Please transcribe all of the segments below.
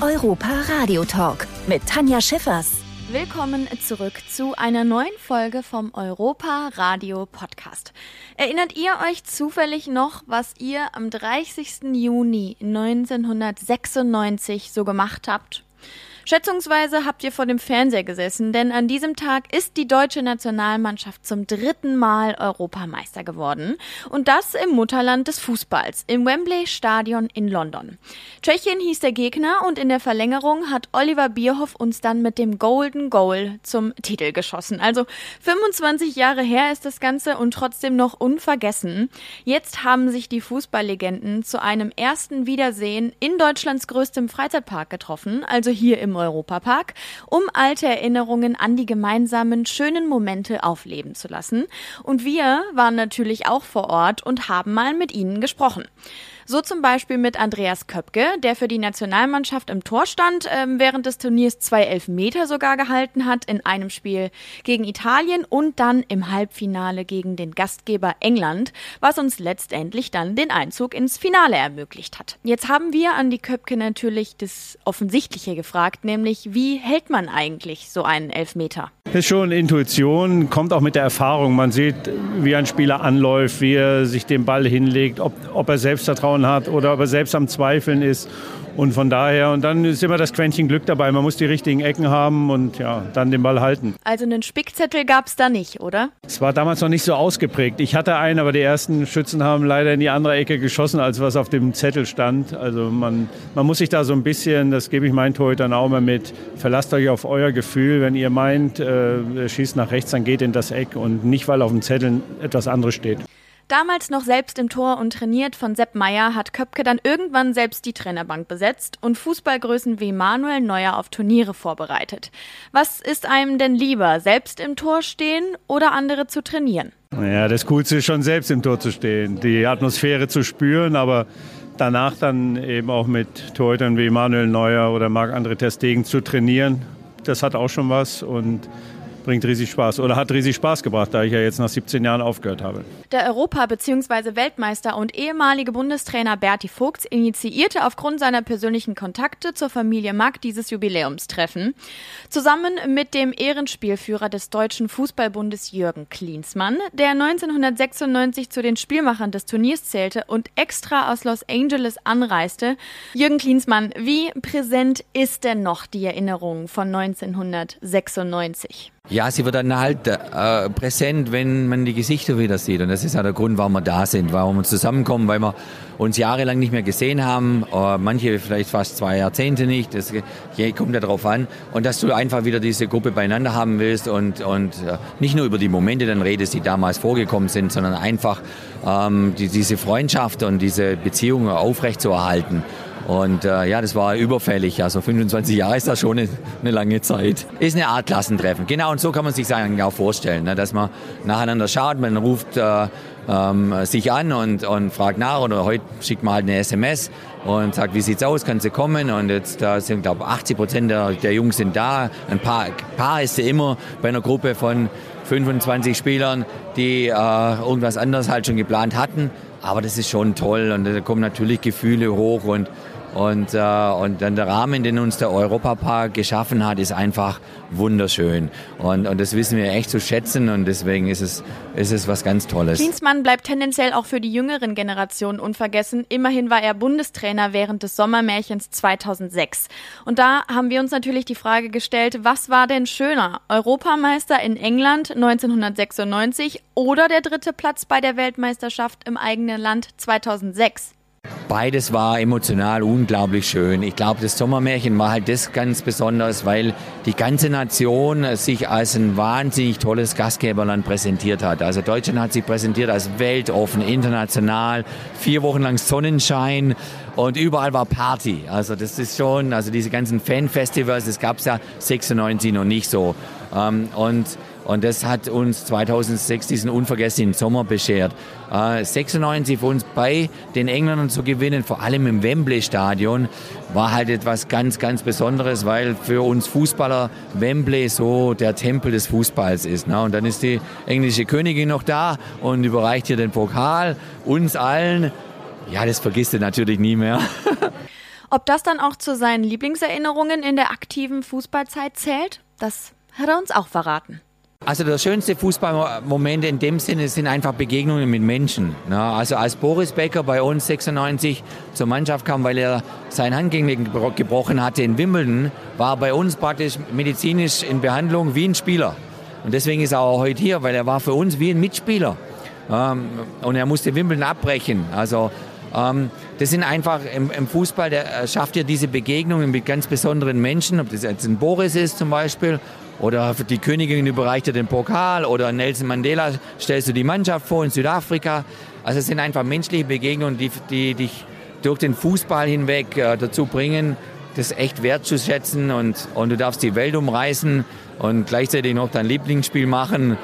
Europa Radio Talk mit Tanja Schiffers. Willkommen zurück zu einer neuen Folge vom Europa Radio Podcast. Erinnert ihr euch zufällig noch, was ihr am 30. Juni 1996 so gemacht habt? Schätzungsweise habt ihr vor dem Fernseher gesessen, denn an diesem Tag ist die deutsche Nationalmannschaft zum dritten Mal Europameister geworden. Und das im Mutterland des Fußballs, im Wembley Stadion in London. Tschechien hieß der Gegner und in der Verlängerung hat Oliver Bierhoff uns dann mit dem Golden Goal zum Titel geschossen. Also 25 Jahre her ist das Ganze und trotzdem noch unvergessen. Jetzt haben sich die Fußballlegenden zu einem ersten Wiedersehen in Deutschlands größtem Freizeitpark getroffen, also hier im Europapark, um alte Erinnerungen an die gemeinsamen schönen Momente aufleben zu lassen. Und wir waren natürlich auch vor Ort und haben mal mit ihnen gesprochen. So zum Beispiel mit Andreas Köpke, der für die Nationalmannschaft im Tor stand, äh, während des Turniers zwei Elfmeter sogar gehalten hat in einem Spiel gegen Italien und dann im Halbfinale gegen den Gastgeber England, was uns letztendlich dann den Einzug ins Finale ermöglicht hat. Jetzt haben wir an die Köpke natürlich das Offensichtliche gefragt, nämlich wie hält man eigentlich so einen Elfmeter? Das ist schon Intuition, kommt auch mit der Erfahrung. Man sieht, wie ein Spieler anläuft, wie er sich den Ball hinlegt, ob, ob er Selbstvertrauen Vertrauen hat oder ob er selbst am Zweifeln ist. Und von daher, und dann ist immer das Quäntchen Glück dabei. Man muss die richtigen Ecken haben und ja, dann den Ball halten. Also einen Spickzettel gab es da nicht, oder? Es war damals noch nicht so ausgeprägt. Ich hatte einen, aber die ersten Schützen haben leider in die andere Ecke geschossen, als was auf dem Zettel stand. Also man, man muss sich da so ein bisschen, das gebe ich meinen Torhütern auch mal mit, verlasst euch auf euer Gefühl. Wenn ihr meint, äh, schießt nach rechts, dann geht in das Eck und nicht, weil auf dem Zettel etwas anderes steht. Damals noch selbst im Tor und trainiert von Sepp Meyer hat Köpke dann irgendwann selbst die Trainerbank besetzt und Fußballgrößen wie Manuel Neuer auf Turniere vorbereitet. Was ist einem denn lieber, selbst im Tor stehen oder andere zu trainieren? Ja, das Coolste ist schon selbst im Tor zu stehen, die Atmosphäre zu spüren, aber danach dann eben auch mit Torhütern wie Manuel Neuer oder Marc-André Ter zu trainieren, das hat auch schon was und bringt riesig Spaß oder hat riesig Spaß gebracht, da ich ja jetzt nach 17 Jahren aufgehört habe. Der Europa- bzw. Weltmeister und ehemalige Bundestrainer Berti Vogts initiierte aufgrund seiner persönlichen Kontakte zur Familie Mack dieses Jubiläumstreffen. Zusammen mit dem Ehrenspielführer des Deutschen Fußballbundes Jürgen Klinsmann, der 1996 zu den Spielmachern des Turniers zählte und extra aus Los Angeles anreiste. Jürgen Klinsmann, wie präsent ist denn noch die Erinnerung von 1996? Ja, sie wird dann halt äh, präsent, wenn man die Gesichter wieder sieht. Und das ist ja der Grund, warum wir da sind, warum wir zusammenkommen, weil wir uns jahrelang nicht mehr gesehen haben, äh, manche vielleicht fast zwei Jahrzehnte nicht, das kommt ja darauf an. Und dass du einfach wieder diese Gruppe beieinander haben willst und, und äh, nicht nur über die Momente dann redest, die damals vorgekommen sind, sondern einfach ähm, die, diese Freundschaft und diese Beziehung aufrechtzuerhalten. Und äh, ja, das war überfällig. Also 25 Jahre ist das schon eine, eine, lange Zeit. Ist eine Art Klassentreffen. Genau, und so kann man sich eigentlich auch vorstellen, ne, dass man nacheinander schaut, man ruft äh, ähm, sich an und, und fragt nach oder heute schickt man halt eine SMS und sagt, wie sieht's aus, kannst du kommen? Und jetzt da sind, glaube ich, 80 Prozent der, der Jungs sind da. Ein paar, paar ist ja immer bei einer Gruppe von 25 Spielern, die äh, irgendwas anderes halt schon geplant hatten. Aber das ist schon toll und da kommen natürlich Gefühle hoch und und, äh, und dann der Rahmen, den uns der Europapark geschaffen hat, ist einfach wunderschön. Und, und das wissen wir echt zu schätzen und deswegen ist es, ist es was ganz Tolles. Klinsmann bleibt tendenziell auch für die jüngeren Generationen unvergessen. Immerhin war er Bundestrainer während des Sommermärchens 2006. Und da haben wir uns natürlich die Frage gestellt, was war denn schöner? Europameister in England 1996 oder der dritte Platz bei der Weltmeisterschaft im eigenen Land 2006? Beides war emotional unglaublich schön. Ich glaube, das Sommermärchen war halt das ganz besonders, weil die ganze Nation sich als ein wahnsinnig tolles Gastgeberland präsentiert hat. Also Deutschland hat sich präsentiert als weltoffen, international, vier Wochen lang Sonnenschein und überall war Party. Also das ist schon, also diese ganzen Fanfestivals, das gab es ja 96 noch nicht so. Ähm, und und das hat uns 2006 diesen unvergesslichen Sommer beschert. Äh, 96 für uns bei den Engländern zu gewinnen, vor allem im Wembley-Stadion, war halt etwas ganz, ganz Besonderes, weil für uns Fußballer Wembley so der Tempel des Fußballs ist. Ne? Und dann ist die englische Königin noch da und überreicht hier den Pokal uns allen. Ja, das vergisst du natürlich nie mehr. Ob das dann auch zu seinen Lieblingserinnerungen in der aktiven Fußballzeit zählt, das hat er uns auch verraten. Also der schönste Fußballmoment in dem Sinne sind einfach Begegnungen mit Menschen. Also als Boris Becker bei uns 96 zur Mannschaft kam, weil er sein Handgelenk gebrochen hatte in Wimbledon, war bei uns praktisch medizinisch in Behandlung wie ein Spieler. Und deswegen ist er auch heute hier, weil er war für uns wie ein Mitspieler. Ähm, und er musste Wimbledon abbrechen. Also das sind einfach im, Fußball, der schafft ja diese Begegnungen mit ganz besonderen Menschen, ob das jetzt ein Boris ist zum Beispiel oder die Königin überreicht dir den Pokal oder Nelson Mandela stellst du die Mannschaft vor in Südafrika. Also es sind einfach menschliche Begegnungen, die, die dich durch den Fußball hinweg äh, dazu bringen, das echt wertzuschätzen und, und du darfst die Welt umreißen und gleichzeitig noch dein Lieblingsspiel machen.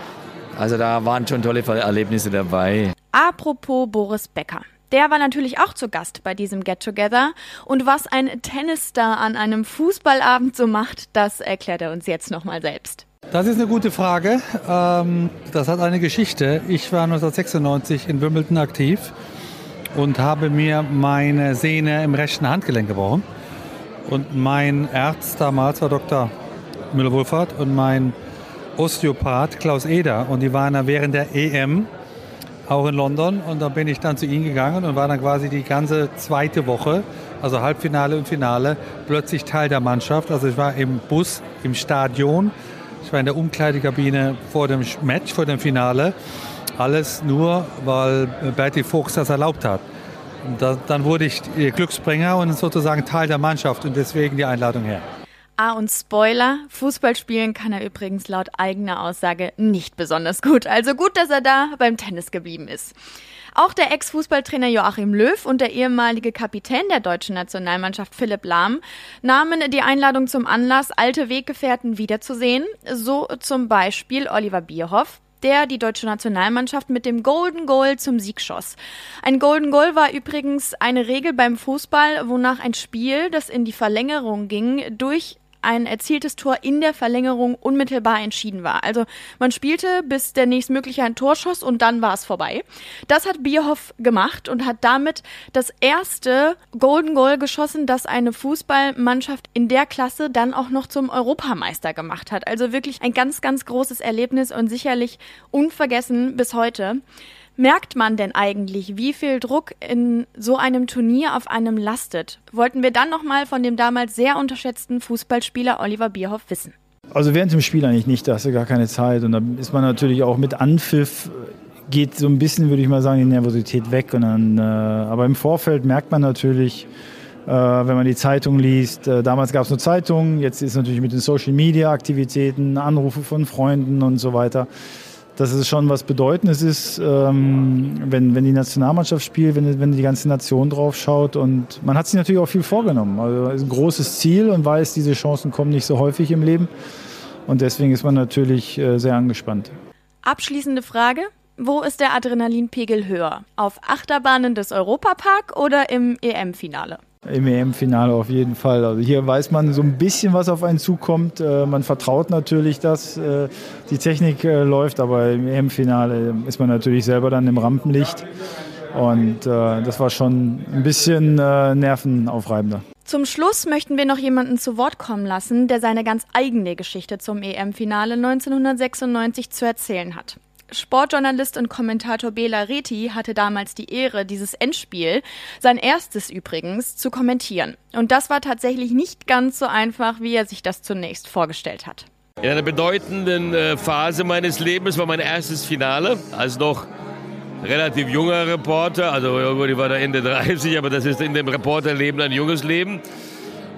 Also da waren schon tolle Erlebnisse dabei. Apropos Boris Becker. Der war natürlich auch zu Gast bei diesem Get-Together. Und was ein Tennisstar an einem Fußballabend so macht, das erklärt er uns jetzt nochmal selbst. Das ist eine gute Frage. Ähm, das hat eine Geschichte. Ich war 1996 in Wimbledon aktiv und habe mir meine Sehne im rechten Handgelenk gebrochen. Und mein Arzt damals war Dr. Müller-Wohlfahrt und mein Osteopath Klaus Eder. Und die waren während der EM auch in London. Und dann bin ich dann zu ihnen gegangen und war dann quasi die ganze zweite Woche, also Halbfinale und Finale, plötzlich Teil der Mannschaft. Also ich war im Bus, im Stadion, ich war in der Umkleidekabine vor dem Match, vor dem Finale. Alles nur, weil Bertie Fuchs das erlaubt hat. Und dann wurde ich Glücksbringer und sozusagen Teil der Mannschaft und deswegen die Einladung her. Ah, und Spoiler, Fußball spielen kann er übrigens laut eigener Aussage nicht besonders gut. Also gut, dass er da beim Tennis geblieben ist. Auch der Ex-Fußballtrainer Joachim Löw und der ehemalige Kapitän der deutschen Nationalmannschaft Philipp Lahm nahmen die Einladung zum Anlass, alte Weggefährten wiederzusehen. So zum Beispiel Oliver Bierhoff, der die deutsche Nationalmannschaft mit dem Golden Goal zum Sieg schoss. Ein Golden Goal war übrigens eine Regel beim Fußball, wonach ein Spiel, das in die Verlängerung ging, durch ein erzieltes Tor in der Verlängerung unmittelbar entschieden war. Also man spielte, bis der nächstmögliche ein Tor schoss und dann war es vorbei. Das hat Bierhoff gemacht und hat damit das erste Golden Goal geschossen, das eine Fußballmannschaft in der Klasse dann auch noch zum Europameister gemacht hat. Also wirklich ein ganz, ganz großes Erlebnis und sicherlich unvergessen bis heute merkt man denn eigentlich, wie viel Druck in so einem Turnier auf einem lastet? Wollten wir dann nochmal von dem damals sehr unterschätzten Fußballspieler Oliver Bierhoff wissen. Also während dem Spiel eigentlich nicht, da hast du gar keine Zeit. Und da ist man natürlich auch mit Anpfiff, geht so ein bisschen, würde ich mal sagen, die Nervosität weg. Und dann, äh, aber im Vorfeld merkt man natürlich, äh, wenn man die Zeitung liest, äh, damals gab es nur Zeitungen, jetzt ist natürlich mit den Social-Media-Aktivitäten, Anrufe von Freunden und so weiter dass es schon was Bedeutendes ist, ähm, wenn, wenn die Nationalmannschaft spielt, wenn, wenn die ganze Nation drauf schaut. Und man hat sich natürlich auch viel vorgenommen. Also ein großes Ziel und weiß, diese Chancen kommen nicht so häufig im Leben. Und deswegen ist man natürlich äh, sehr angespannt. Abschließende Frage. Wo ist der Adrenalinpegel höher? Auf Achterbahnen des Europapark oder im EM-Finale? Im EM-Finale auf jeden Fall. Also hier weiß man so ein bisschen, was auf einen zukommt. Äh, man vertraut natürlich, dass äh, die Technik äh, läuft, aber im EM-Finale ist man natürlich selber dann im Rampenlicht. Und das war schon ein bisschen nervenaufreibender. Zum Schluss möchten wir noch jemanden zu Wort kommen lassen, der seine ganz eigene Geschichte zum EM-Finale 1996 zu erzählen hat. Sportjournalist und Kommentator Bela Reti hatte damals die Ehre, dieses Endspiel, sein erstes übrigens, zu kommentieren. Und das war tatsächlich nicht ganz so einfach, wie er sich das zunächst vorgestellt hat. In einer bedeutenden äh, Phase meines Lebens war mein erstes Finale, als noch relativ junger Reporter, also ich war da Ende 30, aber das ist in dem Reporterleben ein junges Leben.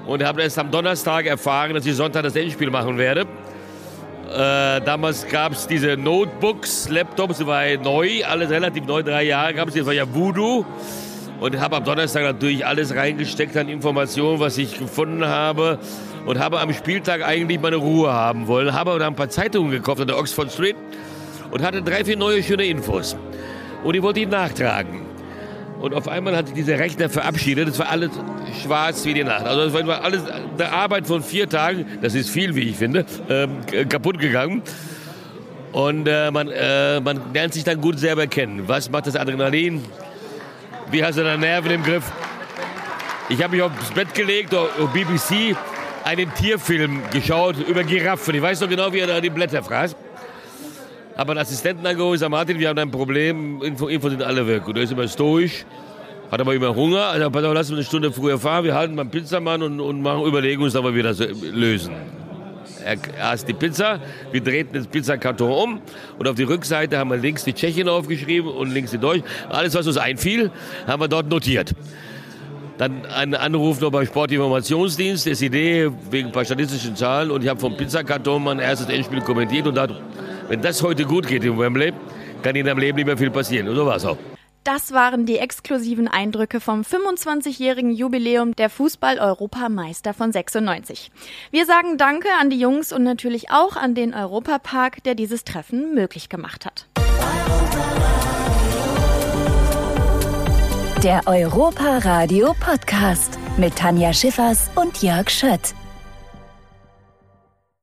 Und habe erst am Donnerstag erfahren, dass ich Sonntag das Endspiel machen werde. Äh, damals gab es diese Notebooks, Laptops, war neu, alles relativ neu, drei Jahre gab es, das war ja Voodoo. Und habe am Donnerstag natürlich alles reingesteckt an Informationen, was ich gefunden habe. Und habe am Spieltag eigentlich meine Ruhe haben wollen. Habe dann ein paar Zeitungen gekauft an der Oxford Street und hatte drei, vier neue schöne Infos. Und die wollte ich nachtragen. Und auf einmal hat sich dieser Rechner verabschiedet. Das war alles schwarz wie die Nacht. Also das war alles eine Arbeit von vier Tagen. Das ist viel, wie ich finde, ähm, kaputt gegangen. Und äh, man, äh, man lernt sich dann gut selber kennen. Was macht das Adrenalin? Wie hast du deine Nerven im Griff? Ich habe mich aufs Bett gelegt, auf BBC, einen Tierfilm geschaut über Giraffen. Ich weiß noch genau, wie er da die Blätter fraß. Habe einen Assistenten angeholt, sag Martin, wir haben ein Problem, Info, Info sind alle weg. Und er ist immer stoisch, hat aber immer Hunger. Also pass auf, lass uns eine Stunde früher fahren, wir halten beim Pizzamann und, und machen Überlegungen, wie wir das lösen. Er aß die Pizza, wir drehten den Pizzakarton um und auf die Rückseite haben wir links die Tschechien aufgeschrieben und links die Deutsch. Alles, was uns einfiel, haben wir dort notiert. Dann ein Anruf noch beim Sportinformationsdienst, SID, wegen ein paar statistischen Zahlen. Und ich habe vom Pizzakarton mein erstes Endspiel kommentiert. Und da, wenn das heute gut geht im Wembley, kann in deinem Leben nicht mehr viel passieren. Und so war es auch. Das waren die exklusiven Eindrücke vom 25-jährigen Jubiläum der Fußball-Europameister von 96. Wir sagen Danke an die Jungs und natürlich auch an den Europapark, der dieses Treffen möglich gemacht hat. Der Europa Radio Podcast mit Tanja Schiffers und Jörg Schött.